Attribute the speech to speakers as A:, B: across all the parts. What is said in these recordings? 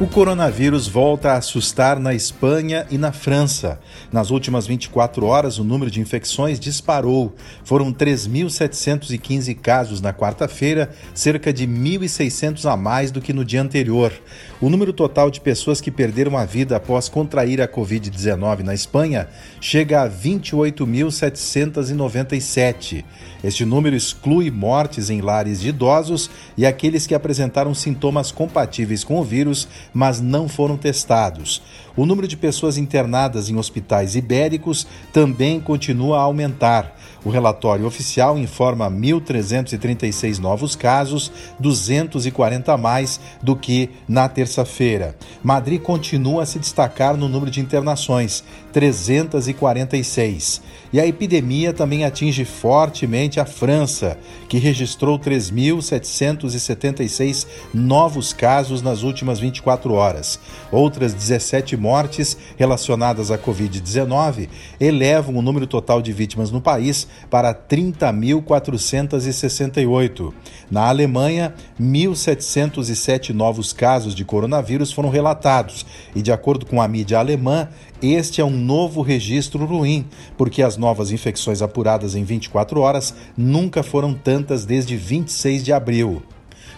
A: O coronavírus volta a assustar na Espanha e na França. Nas últimas 24 horas, o número de infecções disparou. Foram 3.715 casos na quarta-feira, cerca de 1.600 a mais do que no dia anterior. O número total de pessoas que perderam a vida após contrair a Covid-19 na Espanha chega a 28.797. Este número exclui mortes em lares de idosos e aqueles que apresentaram sintomas compatíveis com o vírus mas não foram testados. O número de pessoas internadas em hospitais ibéricos também continua a aumentar. O relatório oficial informa 1.336 novos casos, 240 a mais do que na terça-feira. Madrid continua a se destacar no número de internações, 346. E a epidemia também atinge fortemente a França, que registrou 3.776 novos casos nas últimas 24 horas. Outras 17 mortes relacionadas à Covid-19 elevam o número total de vítimas no país para 30.468. Na Alemanha, 1.707 novos casos de coronavírus foram relatados, e de acordo com a mídia alemã, este é um novo registro ruim, porque as novas infecções apuradas em 24 horas nunca foram tantas desde 26 de abril.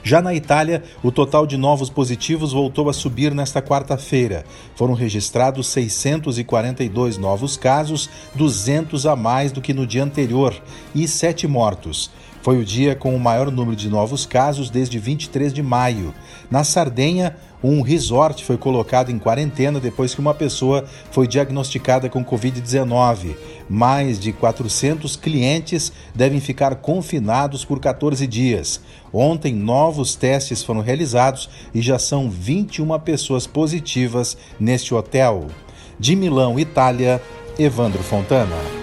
A: Já na Itália, o total de novos positivos voltou a subir nesta quarta-feira. Foram registrados 642 novos casos, 200 a mais do que no dia anterior, e sete mortos. Foi o dia com o maior número de novos casos desde 23 de maio. Na Sardenha, um resort foi colocado em quarentena depois que uma pessoa foi diagnosticada com Covid-19. Mais de 400 clientes devem ficar confinados por 14 dias. Ontem, novos testes foram realizados e já são 21 pessoas positivas neste hotel. De Milão, Itália, Evandro Fontana.